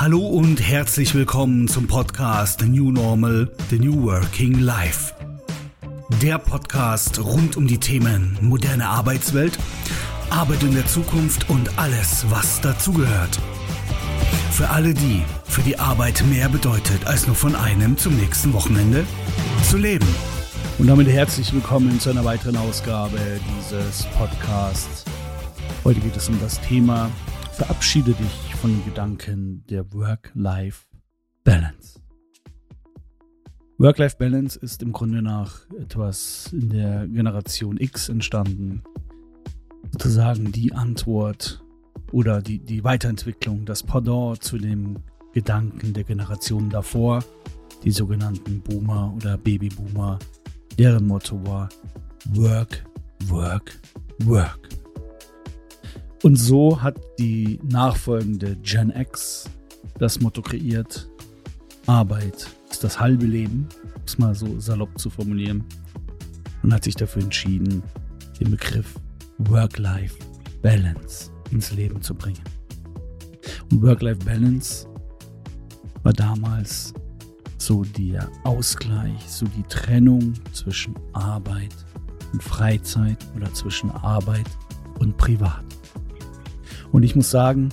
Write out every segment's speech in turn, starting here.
Hallo und herzlich willkommen zum Podcast The New Normal, The New Working Life. Der Podcast rund um die Themen moderne Arbeitswelt, Arbeit in der Zukunft und alles, was dazugehört. Für alle die, für die Arbeit mehr bedeutet, als nur von einem zum nächsten Wochenende zu leben. Und damit herzlich willkommen zu einer weiteren Ausgabe dieses Podcasts. Heute geht es um das Thema Verabschiede dich von den Gedanken der Work-Life-Balance. Work-Life-Balance ist im Grunde nach etwas in der Generation X entstanden. Sozusagen die Antwort oder die, die Weiterentwicklung, das Pendant zu dem Gedanken der Generationen davor, die sogenannten Boomer oder Babyboomer, deren Motto war Work, Work, Work. Und so hat die nachfolgende Gen X das Motto kreiert, Arbeit ist das halbe Leben, um es mal so salopp zu formulieren, und hat sich dafür entschieden, den Begriff Work-Life-Balance ins Leben zu bringen. Und Work-Life-Balance war damals so der Ausgleich, so die Trennung zwischen Arbeit und Freizeit oder zwischen Arbeit und Privat. Und ich muss sagen,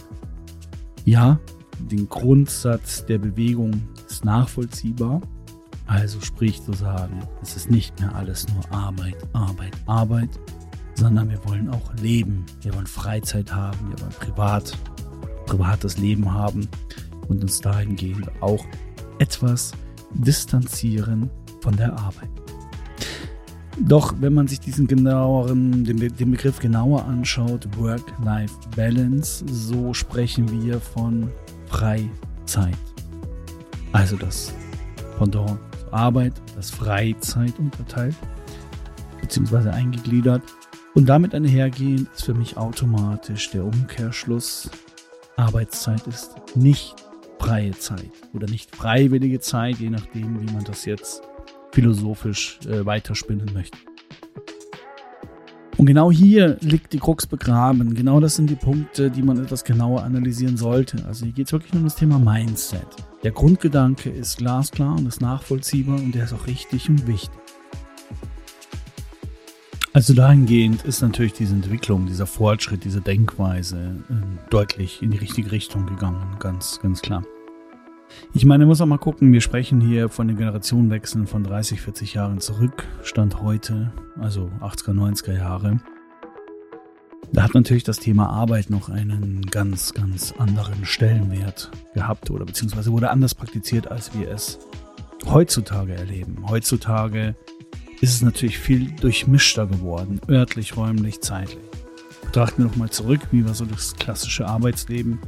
ja, den Grundsatz der Bewegung ist nachvollziehbar. Also sprich zu sagen, es ist nicht mehr alles nur Arbeit, Arbeit, Arbeit, sondern wir wollen auch leben. Wir wollen Freizeit haben, wir wollen privat, privates Leben haben und uns dahingehend auch etwas distanzieren von der Arbeit. Doch wenn man sich diesen genaueren, den, den Begriff genauer anschaut, Work-Life-Balance, so sprechen wir von Freizeit. Also das Pendant Arbeit, das Freizeit unterteilt, beziehungsweise eingegliedert. Und damit einhergehend ist für mich automatisch der Umkehrschluss, Arbeitszeit ist nicht freie Zeit oder nicht freiwillige Zeit, je nachdem, wie man das jetzt philosophisch äh, weiterspinnen möchten. Und genau hier liegt die Krux begraben. Genau das sind die Punkte, die man etwas genauer analysieren sollte. Also hier geht es wirklich um das Thema Mindset. Der Grundgedanke ist glasklar und ist nachvollziehbar und der ist auch richtig und wichtig. Also dahingehend ist natürlich diese Entwicklung, dieser Fortschritt, diese Denkweise äh, deutlich in die richtige Richtung gegangen, ganz, ganz klar. Ich meine, muss auch mal gucken, wir sprechen hier von den Generationenwechseln von 30, 40 Jahren zurück, Stand heute, also 80er, 90er Jahre. Da hat natürlich das Thema Arbeit noch einen ganz, ganz anderen Stellenwert gehabt oder beziehungsweise wurde anders praktiziert, als wir es heutzutage erleben. Heutzutage ist es natürlich viel durchmischter geworden, örtlich, räumlich, zeitlich. Betrachten wir nochmal zurück, wie war so das klassische Arbeitsleben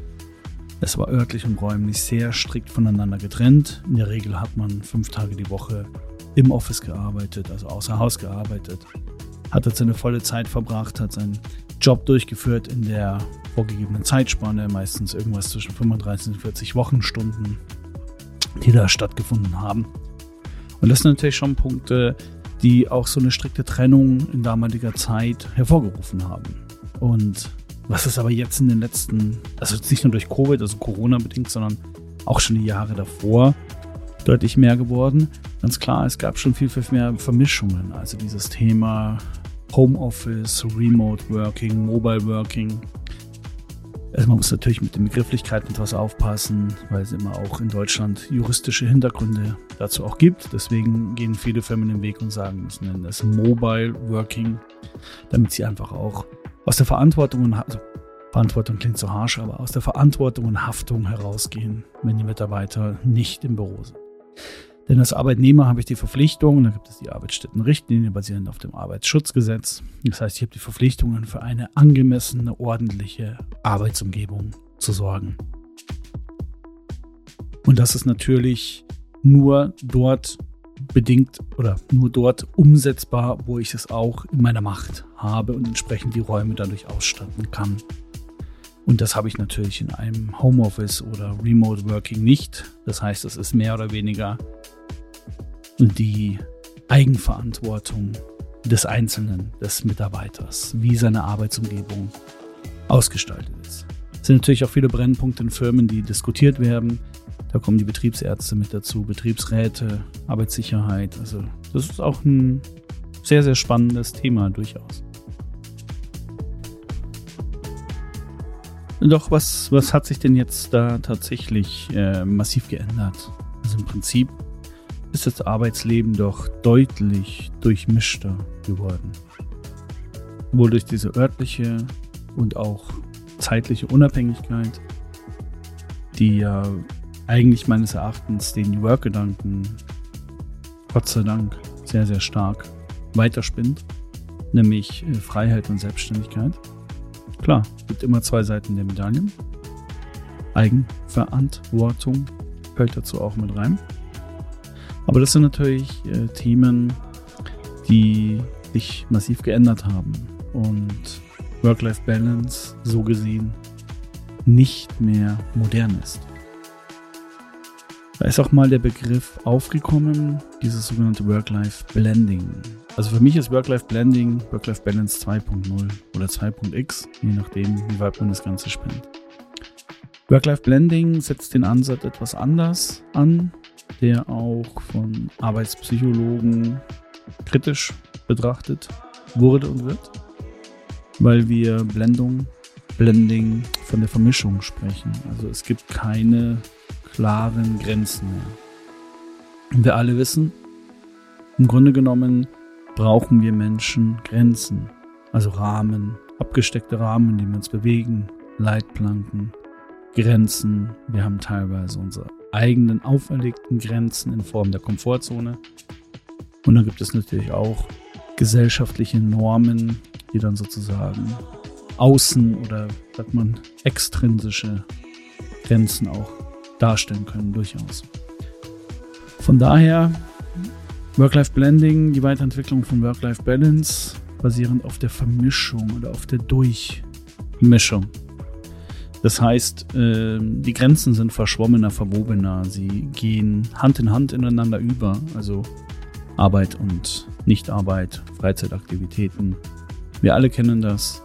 es war örtlich und räumlich sehr strikt voneinander getrennt. In der Regel hat man fünf Tage die Woche im Office gearbeitet, also außer Haus gearbeitet, hat dort seine volle Zeit verbracht, hat seinen Job durchgeführt in der vorgegebenen Zeitspanne, meistens irgendwas zwischen 35 und 40 Wochenstunden, die da stattgefunden haben. Und das sind natürlich schon Punkte, die auch so eine strikte Trennung in damaliger Zeit hervorgerufen haben. Und was ist aber jetzt in den letzten, also nicht nur durch Covid, also Corona bedingt, sondern auch schon die Jahre davor deutlich mehr geworden. Ganz klar, es gab schon viel, viel mehr Vermischungen. Also dieses Thema Homeoffice, Remote Working, Mobile Working. Also man muss natürlich mit den Begrifflichkeiten etwas aufpassen, weil es immer auch in Deutschland juristische Hintergründe dazu auch gibt. Deswegen gehen viele Firmen den Weg und sagen, müssen nennen das Mobile Working, damit sie einfach auch aus der Verantwortung und also Verantwortung klingt so harsch, aber aus der Verantwortung und Haftung herausgehen, wenn die Mitarbeiter nicht im Büro sind. Denn als Arbeitnehmer habe ich die Verpflichtung, da gibt es die Arbeitsstättenrichtlinie basierend auf dem Arbeitsschutzgesetz. Das heißt, ich habe die Verpflichtungen für eine angemessene, ordentliche Arbeitsumgebung zu sorgen. Und das ist natürlich nur dort bedingt oder nur dort umsetzbar, wo ich es auch in meiner Macht habe und entsprechend die Räume dadurch ausstatten kann. Und das habe ich natürlich in einem Homeoffice oder Remote Working nicht. Das heißt, es ist mehr oder weniger die Eigenverantwortung des Einzelnen, des Mitarbeiters, wie seine Arbeitsumgebung ausgestaltet ist. Das sind natürlich auch viele Brennpunkte in Firmen, die diskutiert werden. Da kommen die Betriebsärzte mit dazu, Betriebsräte, Arbeitssicherheit. Also das ist auch ein sehr, sehr spannendes Thema durchaus. Doch was, was hat sich denn jetzt da tatsächlich äh, massiv geändert? Also im Prinzip ist das Arbeitsleben doch deutlich durchmischter geworden. Wohl durch diese örtliche und auch zeitliche Unabhängigkeit, die ja eigentlich meines Erachtens den New Work-Gedanken Gott sei Dank sehr, sehr stark weiterspinnt, nämlich äh, Freiheit und Selbstständigkeit. Klar, gibt immer zwei Seiten der Medaillen. Eigenverantwortung fällt dazu auch mit rein. Aber das sind natürlich äh, Themen, die sich massiv geändert haben und Work-Life-Balance so gesehen nicht mehr modern ist. Da ist auch mal der Begriff aufgekommen, dieses sogenannte Work-Life-Blending. Also für mich ist Work-Life-Blending Work-Life-Balance 2.0 oder 2.x, je nachdem, wie weit man das Ganze spinnt. Work-Life-Blending setzt den Ansatz etwas anders an, der auch von Arbeitspsychologen kritisch betrachtet wurde und wird, weil wir Blendung, Blending von der Vermischung sprechen. Also es gibt keine klaren Grenzen mehr. Und wir alle wissen, im Grunde genommen brauchen wir Menschen Grenzen, also Rahmen, abgesteckte Rahmen, in denen wir uns bewegen, Leitplanken, Grenzen. Wir haben teilweise unsere eigenen auferlegten Grenzen in Form der Komfortzone. Und dann gibt es natürlich auch gesellschaftliche Normen, die dann sozusagen außen oder sagt man extrinsische Grenzen auch darstellen können, durchaus. Von daher Work-Life-Blending, die Weiterentwicklung von Work-Life-Balance, basierend auf der Vermischung oder auf der Durchmischung. Das heißt, äh, die Grenzen sind verschwommener, verwobener. Sie gehen Hand in Hand ineinander über. Also Arbeit und Nichtarbeit, Freizeitaktivitäten. Wir alle kennen das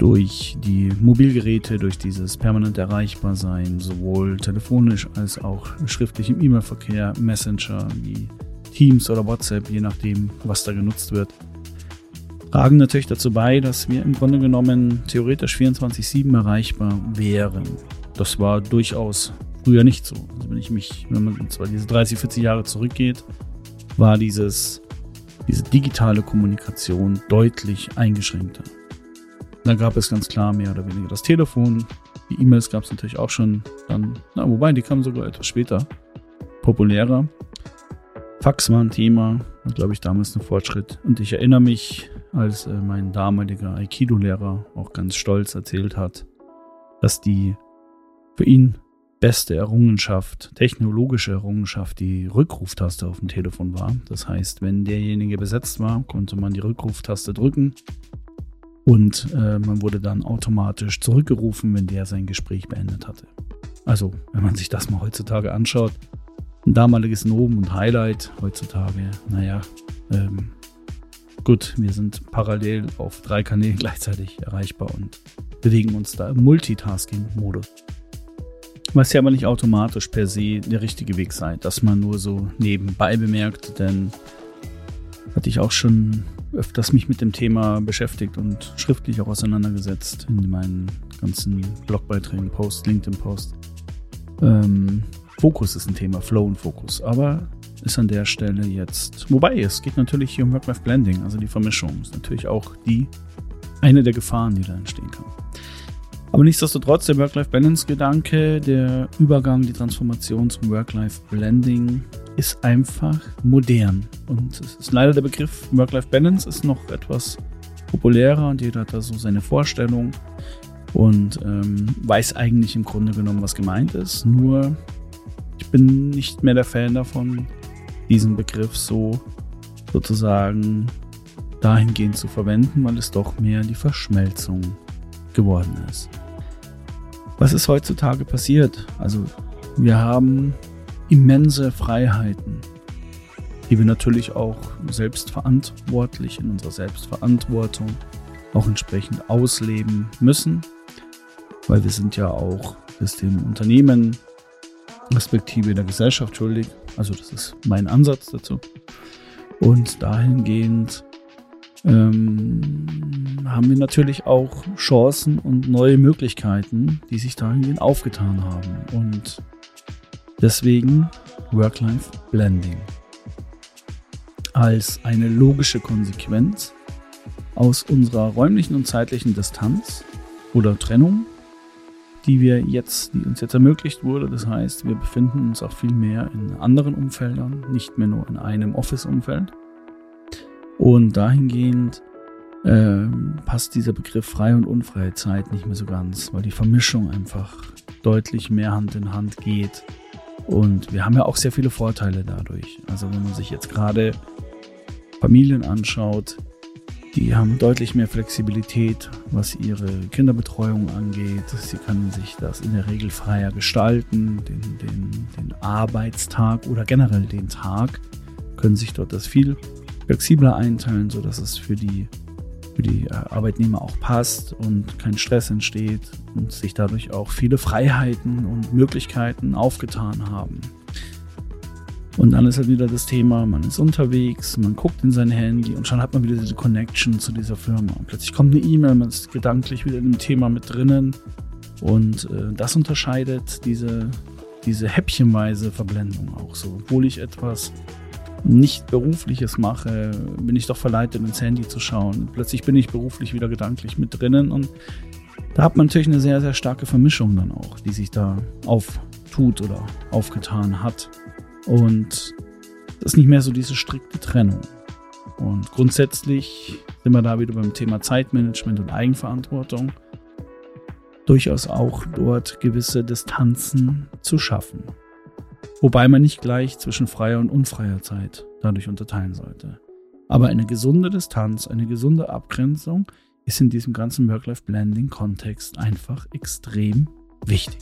durch die Mobilgeräte, durch dieses permanent erreichbar sein, sowohl telefonisch als auch schriftlich im E-Mail-Verkehr, Messenger wie Teams oder WhatsApp, je nachdem, was da genutzt wird, tragen natürlich dazu bei, dass wir im Grunde genommen theoretisch 24-7 erreichbar wären. Das war durchaus früher nicht so. Also wenn ich mich, wenn man zwar diese 30, 40 Jahre zurückgeht, war dieses, diese digitale Kommunikation deutlich eingeschränkter. Da gab es ganz klar mehr oder weniger das Telefon. Die E-Mails gab es natürlich auch schon dann, na, wobei die kamen sogar etwas später, populärer. Fax war ein Thema, war glaube ich damals ein Fortschritt. Und ich erinnere mich, als äh, mein damaliger Aikido-Lehrer auch ganz stolz erzählt hat, dass die für ihn beste Errungenschaft, technologische Errungenschaft, die Rückruftaste auf dem Telefon war. Das heißt, wenn derjenige besetzt war, konnte man die Rückruftaste drücken und äh, man wurde dann automatisch zurückgerufen, wenn der sein Gespräch beendet hatte. Also, wenn man sich das mal heutzutage anschaut, ein damaliges Nomen und Highlight heutzutage, naja, ähm, gut, wir sind parallel auf drei Kanälen gleichzeitig erreichbar und bewegen uns da im Multitasking-Modus. Was ja aber nicht automatisch per se der richtige Weg sei, dass man nur so nebenbei bemerkt, denn hatte ich auch schon öfters mich mit dem Thema beschäftigt und schriftlich auch auseinandergesetzt in meinen ganzen Blogbeiträgen, Posts, LinkedIn-Posts. Ähm, Fokus ist ein Thema, Flow und Fokus, aber ist an der Stelle jetzt, wobei es geht natürlich hier um Work-Life-Blending, also die Vermischung ist natürlich auch die eine der Gefahren, die da entstehen kann. Aber nichtsdestotrotz, der Work-Life-Balance-Gedanke, der Übergang, die Transformation zum Work-Life-Blending ist einfach modern. Und es ist leider der Begriff Work-Life-Balance ist noch etwas populärer und jeder hat da so seine Vorstellung und ähm, weiß eigentlich im Grunde genommen, was gemeint ist. Nur ich bin nicht mehr der Fan davon, diesen Begriff so sozusagen dahingehend zu verwenden, weil es doch mehr die Verschmelzung geworden ist. Was ist heutzutage passiert? Also wir haben immense Freiheiten, die wir natürlich auch selbstverantwortlich in unserer Selbstverantwortung auch entsprechend ausleben müssen. weil wir sind ja auch das dem Unternehmen respektive der Gesellschaft schuldig. Also das ist mein Ansatz dazu. Und dahingehend ähm, haben wir natürlich auch Chancen und neue Möglichkeiten, die sich dahingehend aufgetan haben. Und deswegen Work-Life-Blending als eine logische Konsequenz aus unserer räumlichen und zeitlichen Distanz oder Trennung, die wir jetzt, die uns jetzt ermöglicht wurde. Das heißt, wir befinden uns auch viel mehr in anderen Umfeldern, nicht mehr nur in einem Office-Umfeld. Und dahingehend äh, passt dieser Begriff freie und unfreie Zeit nicht mehr so ganz, weil die Vermischung einfach deutlich mehr Hand in Hand geht. Und wir haben ja auch sehr viele Vorteile dadurch. Also wenn man sich jetzt gerade Familien anschaut, die haben deutlich mehr Flexibilität, was ihre Kinderbetreuung angeht. Sie können sich das in der Regel freier gestalten, den, den, den Arbeitstag oder generell den Tag, können sich dort das viel flexibler einteilen, sodass es für die, für die äh, Arbeitnehmer auch passt und kein Stress entsteht und sich dadurch auch viele Freiheiten und Möglichkeiten aufgetan haben. Und dann ist halt wieder das Thema, man ist unterwegs, man guckt in sein Handy und schon hat man wieder diese Connection zu dieser Firma. Und plötzlich kommt eine E-Mail, man ist gedanklich wieder in dem Thema mit drinnen. Und äh, das unterscheidet diese, diese häppchenweise Verblendung auch so. Obwohl ich etwas nicht berufliches mache, bin ich doch verleitet, ins Handy zu schauen. Plötzlich bin ich beruflich wieder gedanklich mit drinnen und da hat man natürlich eine sehr, sehr starke Vermischung dann auch, die sich da auftut oder aufgetan hat. Und das ist nicht mehr so diese strikte Trennung. Und grundsätzlich sind wir da wieder beim Thema Zeitmanagement und Eigenverantwortung. Durchaus auch dort gewisse Distanzen zu schaffen. Wobei man nicht gleich zwischen freier und unfreier Zeit dadurch unterteilen sollte. Aber eine gesunde Distanz, eine gesunde Abgrenzung ist in diesem ganzen Work-Life-Blending-Kontext einfach extrem wichtig.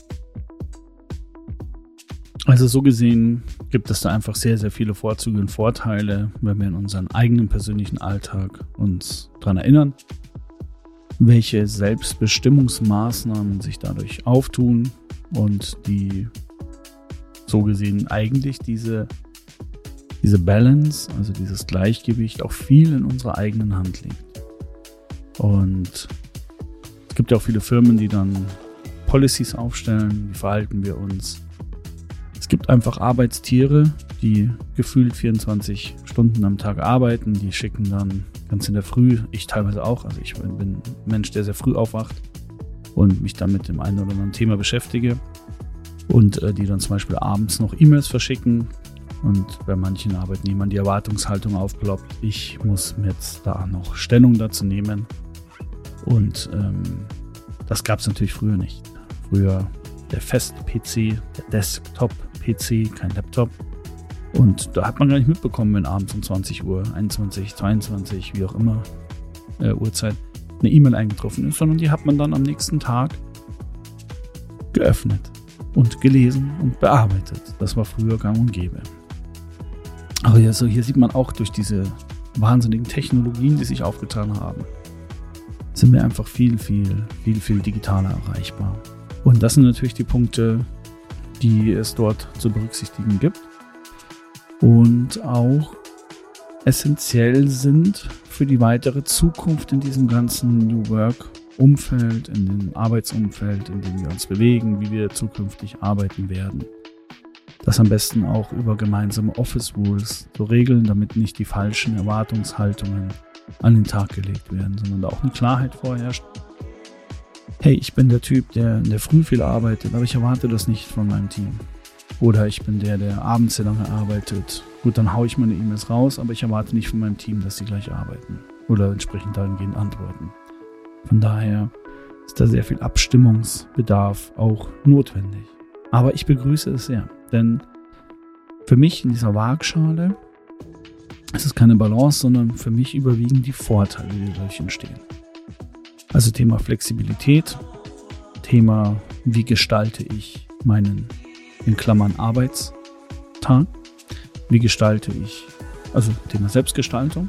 Also so gesehen gibt es da einfach sehr, sehr viele Vorzüge und Vorteile, wenn wir in unseren eigenen persönlichen Alltag uns daran erinnern, welche Selbstbestimmungsmaßnahmen sich dadurch auftun und die so gesehen eigentlich diese, diese Balance, also dieses Gleichgewicht auch viel in unserer eigenen Hand liegt. Und es gibt ja auch viele Firmen, die dann Policies aufstellen, wie verhalten wir uns es gibt einfach Arbeitstiere, die gefühlt 24 Stunden am Tag arbeiten. Die schicken dann ganz in der Früh, ich teilweise auch, also ich bin ein Mensch, der sehr früh aufwacht und mich dann mit dem einen oder anderen Thema beschäftige. Und äh, die dann zum Beispiel abends noch E-Mails verschicken. Und bei manchen Arbeitnehmern die Erwartungshaltung aufploppt, ich muss jetzt da noch Stellung dazu nehmen. Und ähm, das gab es natürlich früher nicht. Früher der Fest-PC, der Desktop PC, kein Laptop. Und da hat man gar nicht mitbekommen, wenn abends um 20 Uhr, 21, 22, wie auch immer, äh, Uhrzeit, eine E-Mail eingetroffen ist, sondern die hat man dann am nächsten Tag geöffnet und gelesen und bearbeitet. Das war früher gang und gäbe. Aber ja, so hier sieht man auch durch diese wahnsinnigen Technologien, die sich aufgetan haben, sind wir einfach viel, viel, viel, viel digitaler erreichbar. Und das sind natürlich die Punkte, die es dort zu berücksichtigen gibt und auch essentiell sind für die weitere Zukunft in diesem ganzen New Work Umfeld, in dem Arbeitsumfeld, in dem wir uns bewegen, wie wir zukünftig arbeiten werden. Das am besten auch über gemeinsame Office Rules zu regeln, damit nicht die falschen Erwartungshaltungen an den Tag gelegt werden, sondern da auch eine Klarheit vorherrscht hey, ich bin der Typ, der in der Früh viel arbeitet, aber ich erwarte das nicht von meinem Team. Oder ich bin der, der abends sehr lange arbeitet. Gut, dann haue ich meine E-Mails raus, aber ich erwarte nicht von meinem Team, dass sie gleich arbeiten. Oder entsprechend dahingehend antworten. Von daher ist da sehr viel Abstimmungsbedarf auch notwendig. Aber ich begrüße es sehr, denn für mich in dieser Waagschale ist es keine Balance, sondern für mich überwiegen die Vorteile, die dadurch entstehen. Also Thema Flexibilität, Thema, wie gestalte ich meinen, in Klammern, Arbeitstag, wie gestalte ich, also Thema Selbstgestaltung.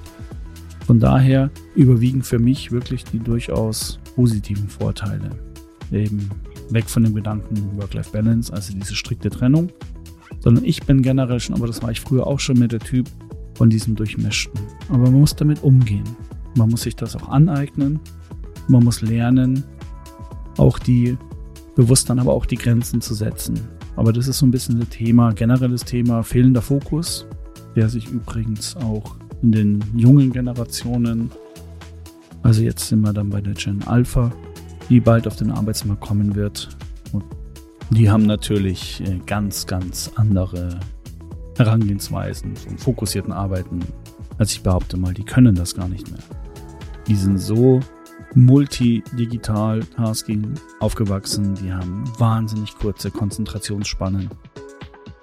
Von daher überwiegen für mich wirklich die durchaus positiven Vorteile. eben weg von dem Gedanken Work-Life-Balance, also diese strikte Trennung, sondern ich bin generell schon, aber das war ich früher auch schon mit der Typ von diesem Durchmischten. Aber man muss damit umgehen. Man muss sich das auch aneignen. Man muss lernen, auch die, bewusst dann aber auch die Grenzen zu setzen. Aber das ist so ein bisschen das Thema, generelles Thema fehlender Fokus, der sich übrigens auch in den jungen Generationen, also jetzt sind wir dann bei der Gen Alpha, die bald auf den Arbeitsmarkt kommen wird. Und die haben natürlich äh, ganz, ganz andere Herangehensweisen vom fokussierten Arbeiten, als ich behaupte mal, die können das gar nicht mehr. Die sind so multidigital Tasking aufgewachsen, die haben wahnsinnig kurze Konzentrationsspannen.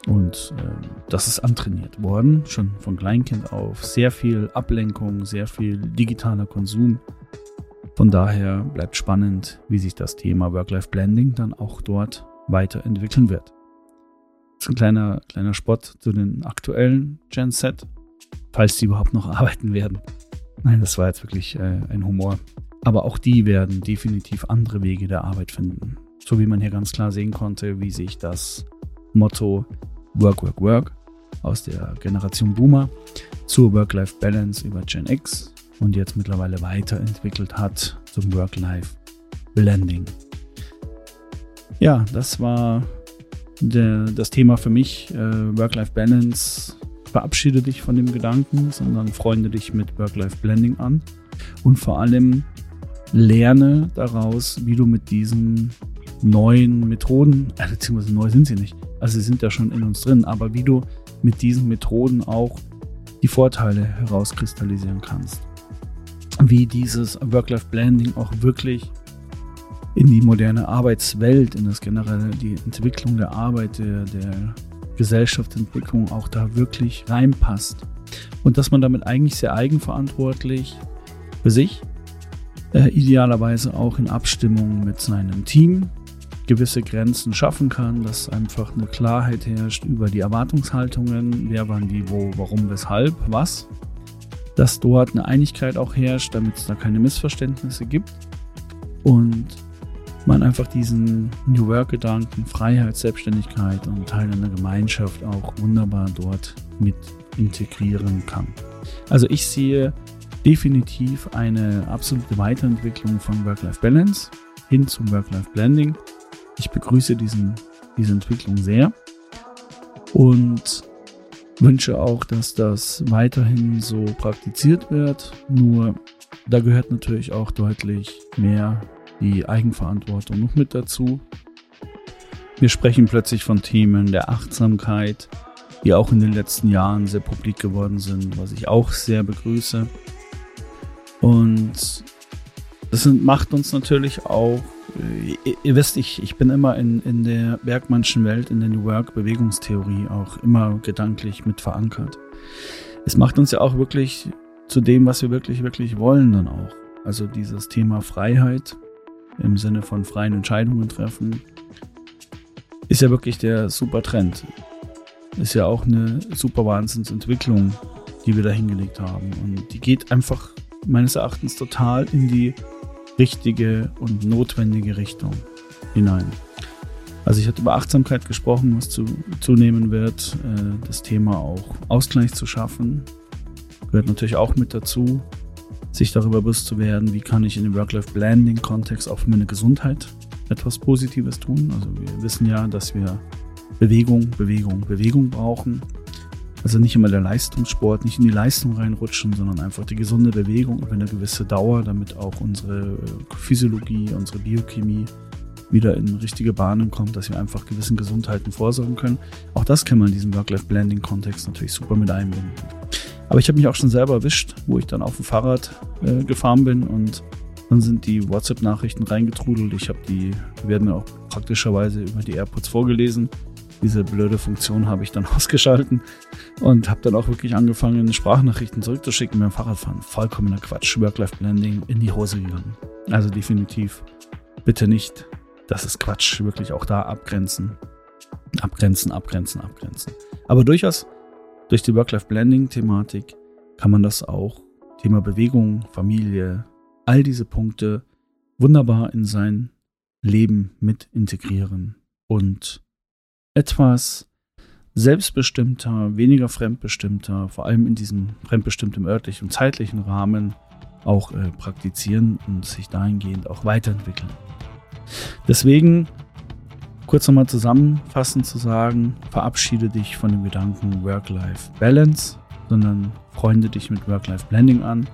Und äh, das ist antrainiert worden, schon von Kleinkind auf. Sehr viel Ablenkung, sehr viel digitaler Konsum. Von daher bleibt spannend, wie sich das Thema Work-Life-Blending dann auch dort weiterentwickeln wird. Das ist ein kleiner, kleiner Spott zu den aktuellen Gen Z, falls die überhaupt noch arbeiten werden. Nein, das war jetzt wirklich äh, ein Humor. Aber auch die werden definitiv andere Wege der Arbeit finden. So wie man hier ganz klar sehen konnte, wie sich das Motto Work, Work, Work aus der Generation Boomer zur Work-Life-Balance über Gen X und jetzt mittlerweile weiterentwickelt hat zum Work-Life-Blending. Ja, das war der, das Thema für mich. Äh, Work-Life-Balance. Verabschiede dich von dem Gedanken, sondern freunde dich mit Work-Life-Blending an. Und vor allem lerne daraus, wie du mit diesen neuen Methoden, äh, beziehungsweise neu sind sie nicht, also sie sind ja schon in uns drin, aber wie du mit diesen Methoden auch die Vorteile herauskristallisieren kannst wie dieses Work-Life-Blending auch wirklich in die moderne Arbeitswelt, in das generelle, die Entwicklung der Arbeit, der, der Gesellschaftsentwicklung auch da wirklich reinpasst. Und dass man damit eigentlich sehr eigenverantwortlich für sich, äh, idealerweise auch in Abstimmung mit seinem Team, gewisse Grenzen schaffen kann, dass einfach eine Klarheit herrscht über die Erwartungshaltungen, wer wann wie, wo, warum, weshalb, was dass dort eine Einigkeit auch herrscht, damit es da keine Missverständnisse gibt und man einfach diesen New Work-Gedanken, Freiheit, Selbstständigkeit und Teil einer Gemeinschaft auch wunderbar dort mit integrieren kann. Also ich sehe definitiv eine absolute Weiterentwicklung von Work-Life-Balance hin zum Work-Life-Blending. Ich begrüße diesen, diese Entwicklung sehr und wünsche auch, dass das weiterhin so praktiziert wird. Nur da gehört natürlich auch deutlich mehr die Eigenverantwortung noch mit dazu. Wir sprechen plötzlich von Themen der Achtsamkeit, die auch in den letzten Jahren sehr publik geworden sind, was ich auch sehr begrüße. Und das macht uns natürlich auch ihr, ihr, wisst, ich, ich bin immer in, in der Bergmannschen Welt, in der New Work Bewegungstheorie auch immer gedanklich mit verankert. Es macht uns ja auch wirklich zu dem, was wir wirklich, wirklich wollen dann auch. Also dieses Thema Freiheit im Sinne von freien Entscheidungen treffen, ist ja wirklich der super Trend. Ist ja auch eine super Wahnsinnsentwicklung, die wir da hingelegt haben. Und die geht einfach meines Erachtens total in die richtige und notwendige Richtung hinein. Also ich hatte über Achtsamkeit gesprochen, was zu, zunehmen wird. Äh, das Thema auch Ausgleich zu schaffen gehört natürlich auch mit dazu, sich darüber bewusst zu werden, wie kann ich in dem Work-Life-Blending-Kontext auch für meine Gesundheit etwas Positives tun. Also wir wissen ja, dass wir Bewegung, Bewegung, Bewegung brauchen. Also nicht immer der Leistungssport, nicht in die Leistung reinrutschen, sondern einfach die gesunde Bewegung über eine gewisse Dauer, damit auch unsere äh, Physiologie, unsere Biochemie wieder in richtige Bahnen kommt, dass wir einfach gewissen Gesundheiten vorsorgen können. Auch das kann man in diesem Work-Life-Blending-Kontext natürlich super mit einbinden. Aber ich habe mich auch schon selber erwischt, wo ich dann auf dem Fahrrad äh, gefahren bin und dann sind die WhatsApp-Nachrichten reingetrudelt. Ich habe die, die werden mir auch praktischerweise über die AirPods vorgelesen diese blöde Funktion habe ich dann ausgeschalten und habe dann auch wirklich angefangen, Sprachnachrichten zurückzuschicken beim Fahrradfahren. Vollkommener Quatsch. Work-Life-Blending in die Hose gegangen. Also definitiv bitte nicht. Das ist Quatsch. Wirklich auch da abgrenzen. Abgrenzen, abgrenzen, abgrenzen. Aber durchaus durch die Work-Life-Blending-Thematik kann man das auch, Thema Bewegung, Familie, all diese Punkte wunderbar in sein Leben mit integrieren und etwas selbstbestimmter, weniger fremdbestimmter, vor allem in diesem fremdbestimmten örtlichen und zeitlichen Rahmen auch äh, praktizieren und sich dahingehend auch weiterentwickeln. Deswegen kurz nochmal zusammenfassend zu sagen, verabschiede dich von dem Gedanken Work-Life-Balance, sondern freunde dich mit Work-Life-Blending an,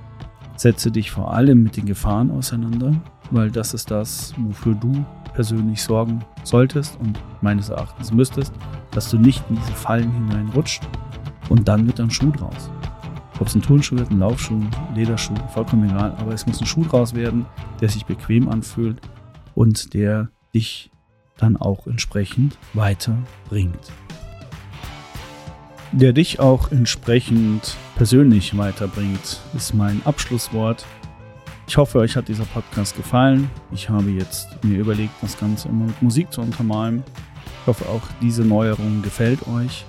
setze dich vor allem mit den Gefahren auseinander, weil das ist das, wofür du persönlich sorgen solltest und meines Erachtens müsstest, dass du nicht in diese Fallen hineinrutscht und dann wird ein Schuh draus. Ob es ein Turnschuh wird, ein Laufschuh, ein Lederschuh, vollkommen egal, aber es muss ein Schuh draus werden, der sich bequem anfühlt und der dich dann auch entsprechend weiterbringt. Der dich auch entsprechend persönlich weiterbringt, ist mein Abschlusswort. Ich hoffe, euch hat dieser Podcast gefallen. Ich habe jetzt mir überlegt, das Ganze immer mit Musik zu untermalen. Ich hoffe, auch diese Neuerung gefällt euch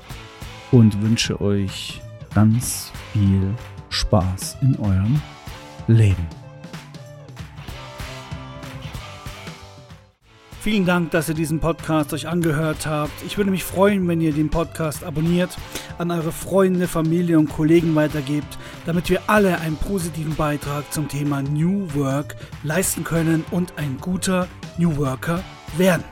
und wünsche euch ganz viel Spaß in eurem Leben. Vielen Dank, dass ihr diesen Podcast euch angehört habt. Ich würde mich freuen, wenn ihr den Podcast abonniert, an eure Freunde, Familie und Kollegen weitergebt, damit wir alle einen positiven Beitrag zum Thema New Work leisten können und ein guter New Worker werden.